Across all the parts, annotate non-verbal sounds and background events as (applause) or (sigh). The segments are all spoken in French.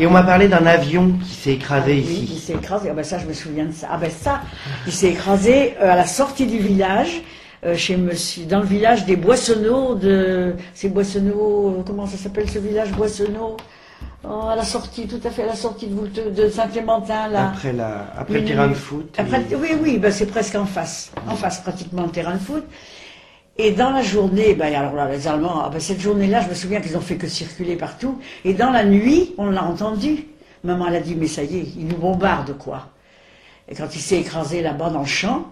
Et on m'a parlé d'un avion qui s'est écrasé Ah oui, ici. Il s'est écrasé. Ah ben ça, je me souviens de ça. Ah ben ça, il s'est écrasé euh, à la sortie du village, euh, chez Monsieur, dans le village des Boissonneaux de, c'est Boissonneaux, euh, comment ça s'appelle ce village Boissonneaux? Oh, À la sortie, tout à fait à la sortie de, Voulte- de Saint-Clémentin là. Après, la, après le terrain de foot. Après, et- oui, oui, ben c'est presque en face, en face pratiquement le terrain de foot. Et dans la journée, ben alors là, les Allemands, ah ben cette journée-là, je me souviens qu'ils ont fait que circuler partout. Et dans la nuit, on l'a entendu. Maman, elle a dit, mais ça y est, ils nous bombardent, quoi. Et quand il s'est écrasé là-bas dans le champ,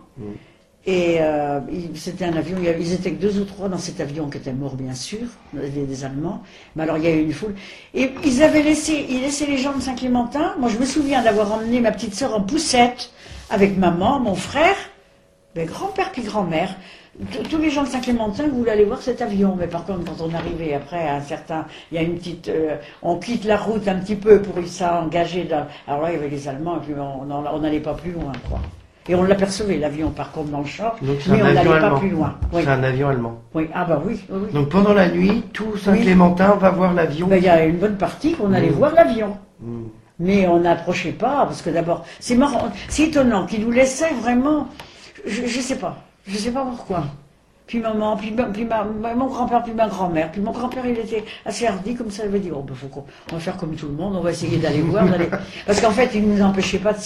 et euh, c'était un avion, ils étaient que deux ou trois dans cet avion qui étaient morts, bien sûr, des, des Allemands. Mais alors, il y a eu une foule. Et ils avaient laissé, ils laissaient les gens de Saint-Clémentin. Moi, je me souviens d'avoir emmené ma petite sœur en poussette avec maman, mon frère, ben, grand-père puis grand-mère. Tous- les gens de Saint-Clémentin voulaient aller voir cet avion, mais par contre, quand on arrivait après à un certain, il y a une petite, euh, on quitte la route un petit peu pour s'engager dans. Alors là, il y avait les Allemands, et puis on n'allait pas plus loin, quoi. Et on l'apercevait, l'avion, par contre, dans le champ, mais on n'allait pas plus loin. Oui. C'est un avion allemand. oui. Ah bah oui. Donc pendant la nuit, tout Saint-Clémentin va voir l'avion. Ben, Il y a une bonne partie qu'on allait Mm. voir l'avion. Mm. Mais on n'approchait pas, parce que d'abord, c'est marrant, c'est étonnant qu'ils nous laissaient vraiment, je, je sais pas, je sais pas pourquoi. Puis maman, puis, ma- puis ma- ma- mon grand-père, puis ma grand-mère, puis mon grand-père, il était assez hardi, comme ça, il avait dit, oh, ben, faut on va faire comme tout le monde, on va essayer d'aller voir, d'aller- (laughs) parce qu'en fait, il ne nous empêchait pas de